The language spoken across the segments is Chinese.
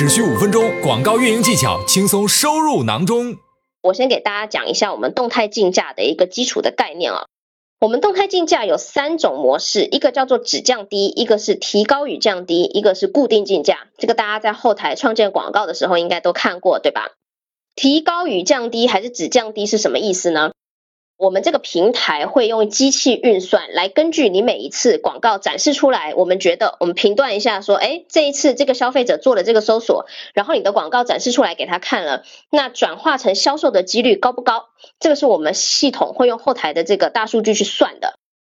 只需五分钟，广告运营技巧轻松收入囊中。我先给大家讲一下我们动态竞价的一个基础的概念啊。我们动态竞价有三种模式，一个叫做只降低，一个是提高与降低，一个是固定竞价。这个大家在后台创建广告的时候应该都看过，对吧？提高与降低还是只降低是什么意思呢？我们这个平台会用机器运算来根据你每一次广告展示出来，我们觉得我们评断一下，说，哎，这一次这个消费者做了这个搜索，然后你的广告展示出来给他看了，那转化成销售的几率高不高？这个是我们系统会用后台的这个大数据去算的。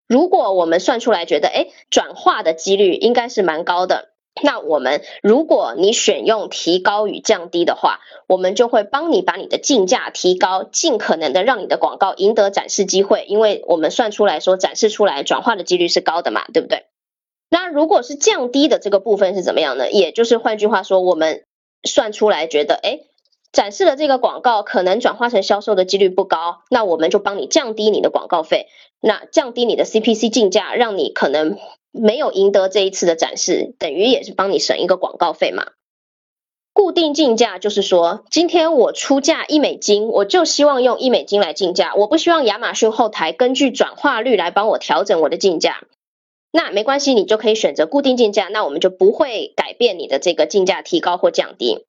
如果我们算出来觉得，哎，转化的几率应该是蛮高的。那我们，如果你选用提高与降低的话，我们就会帮你把你的竞价提高，尽可能的让你的广告赢得展示机会，因为我们算出来说展示出来转化的几率是高的嘛，对不对？那如果是降低的这个部分是怎么样呢？也就是换句话说，我们算出来觉得，哎，展示的这个广告可能转化成销售的几率不高，那我们就帮你降低你的广告费，那降低你的 CPC 竞价，让你可能。没有赢得这一次的展示，等于也是帮你省一个广告费嘛。固定竞价就是说，今天我出价一美金，我就希望用一美金来竞价，我不希望亚马逊后台根据转化率来帮我调整我的竞价。那没关系，你就可以选择固定竞价，那我们就不会改变你的这个竞价提高或降低。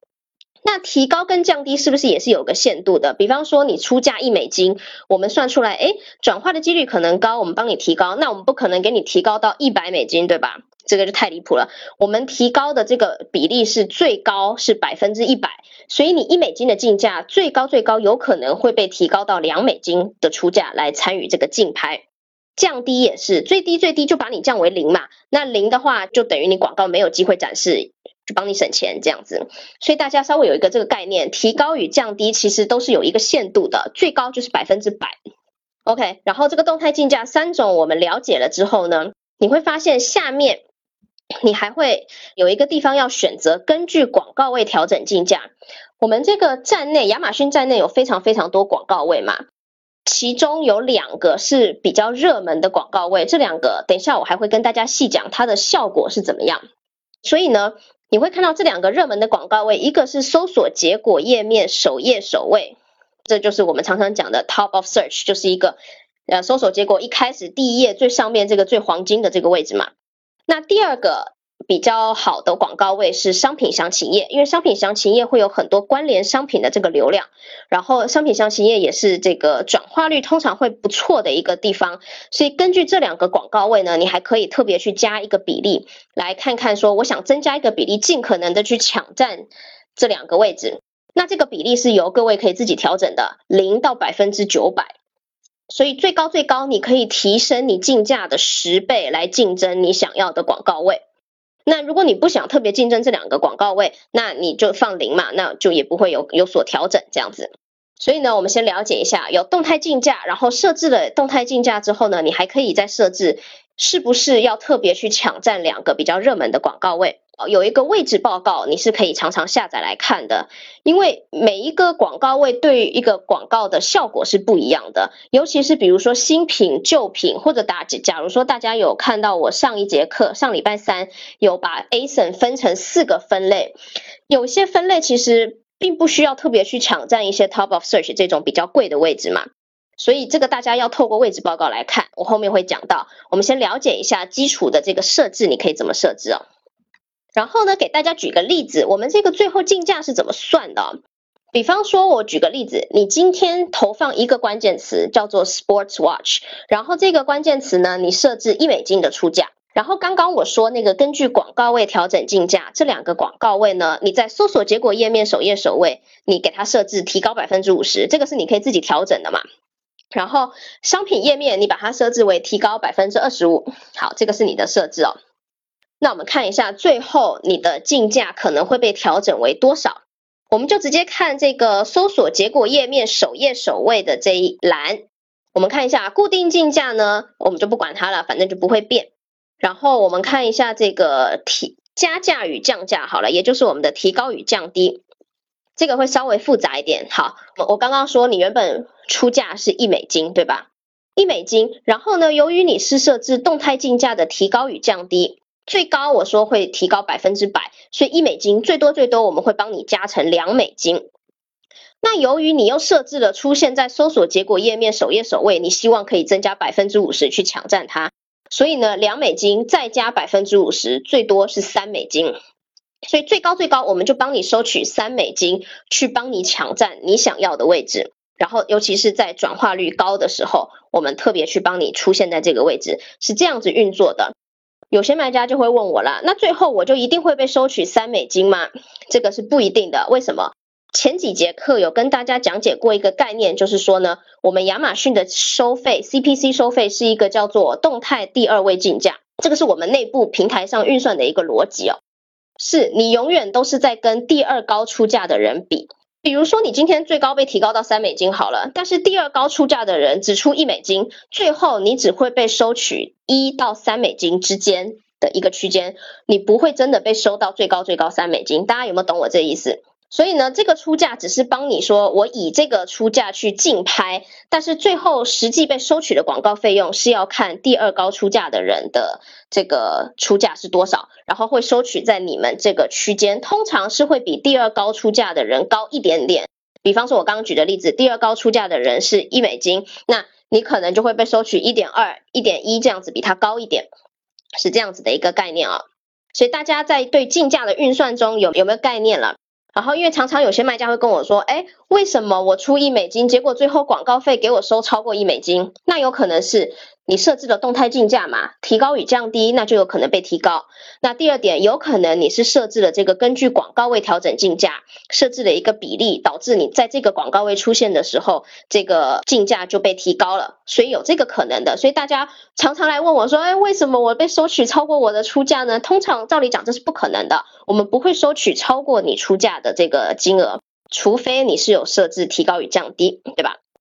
那提高跟降低是不是也是有个限度的？比方说你出价一美金，我们算出来，哎，转化的几率可能高，我们帮你提高。那我们不可能给你提高到一百美金，对吧？这个就太离谱了。我们提高的这个比例是最高是百分之一百，所以你一美金的竞价最高最高有可能会被提高到两美金的出价来参与这个竞拍。降低也是最低最低就把你降为零嘛，那零的话就等于你广告没有机会展示。就帮你省钱这样子，所以大家稍微有一个这个概念，提高与降低其实都是有一个限度的，最高就是百分之百。OK，然后这个动态竞价三种我们了解了之后呢，你会发现下面你还会有一个地方要选择根据广告位调整竞价。我们这个站内亚马逊站内有非常非常多广告位嘛，其中有两个是比较热门的广告位，这两个等一下我还会跟大家细讲它的效果是怎么样。所以呢。你会看到这两个热门的广告位，一个是搜索结果页面首页首位，这就是我们常常讲的 top of search，就是一个呃搜索结果一开始第一页最上面这个最黄金的这个位置嘛。那第二个。比较好的广告位是商品详情页，因为商品详情页会有很多关联商品的这个流量，然后商品详情页也是这个转化率通常会不错的一个地方，所以根据这两个广告位呢，你还可以特别去加一个比例，来看看说我想增加一个比例，尽可能的去抢占这两个位置，那这个比例是由各位可以自己调整的，零到百分之九百，所以最高最高你可以提升你竞价的十倍来竞争你想要的广告位。那如果你不想特别竞争这两个广告位，那你就放零嘛，那就也不会有有所调整这样子。所以呢，我们先了解一下，有动态竞价，然后设置了动态竞价之后呢，你还可以再设置是不是要特别去抢占两个比较热门的广告位。有一个位置报告，你是可以常常下载来看的，因为每一个广告位对于一个广告的效果是不一样的，尤其是比如说新品、旧品，或者打假如说大家有看到我上一节课，上礼拜三有把 ASIN 分成四个分类，有些分类其实并不需要特别去抢占一些 Top of Search 这种比较贵的位置嘛，所以这个大家要透过位置报告来看，我后面会讲到，我们先了解一下基础的这个设置，你可以怎么设置哦。然后呢，给大家举个例子，我们这个最后竞价是怎么算的？比方说，我举个例子，你今天投放一个关键词叫做 Sports Watch，然后这个关键词呢，你设置一美金的出价。然后刚刚我说那个根据广告位调整竞价，这两个广告位呢，你在搜索结果页面首页首位，你给它设置提高百分之五十，这个是你可以自己调整的嘛。然后商品页面你把它设置为提高百分之二十五，好，这个是你的设置哦。那我们看一下，最后你的竞价可能会被调整为多少？我们就直接看这个搜索结果页面首页首位的这一栏。我们看一下固定竞价呢，我们就不管它了，反正就不会变。然后我们看一下这个提加价与降价，好了，也就是我们的提高与降低，这个会稍微复杂一点。好，我我刚刚说你原本出价是一美金，对吧？一美金，然后呢，由于你是设置动态竞价的提高与降低。最高我说会提高百分之百，所以一美金最多最多我们会帮你加成两美金。那由于你又设置了出现在搜索结果页面首页首位，你希望可以增加百分之五十去抢占它，所以呢，两美金再加百分之五十，最多是三美金。所以最高最高我们就帮你收取三美金，去帮你抢占你想要的位置。然后尤其是在转化率高的时候，我们特别去帮你出现在这个位置，是这样子运作的。有些卖家就会问我了，那最后我就一定会被收取三美金吗？这个是不一定的，为什么？前几节课有跟大家讲解过一个概念，就是说呢，我们亚马逊的收费 CPC 收费是一个叫做动态第二位竞价，这个是我们内部平台上运算的一个逻辑哦，是你永远都是在跟第二高出价的人比，比如说你今天最高被提高到三美金好了，但是第二高出价的人只出一美金，最后你只会被收取一到三美金之间的一个区间，你不会真的被收到最高最高三美金，大家有没有懂我这意思？所以呢，这个出价只是帮你说，我以这个出价去竞拍，但是最后实际被收取的广告费用是要看第二高出价的人的这个出价是多少，然后会收取在你们这个区间，通常是会比第二高出价的人高一点点。比方说，我刚刚举的例子，第二高出价的人是一美金，那你可能就会被收取一点二、一点一这样子，比他高一点，是这样子的一个概念啊。所以大家在对竞价的运算中有有没有概念了？然后，因为常常有些卖家会跟我说，哎，为什么我出一美金，结果最后广告费给我收超过一美金？那有可能是。你设置了动态竞价嘛？提高与降低，那就有可能被提高。那第二点，有可能你是设置了这个根据广告位调整竞价，设置了一个比例，导致你在这个广告位出现的时候，这个竞价就被提高了。所以有这个可能的。所以大家常常来问我说，哎，为什么我被收取超过我的出价呢？通常照理讲这是不可能的，我们不会收取超过你出价的这个金额，除非你是有设置提高与降低，对吧？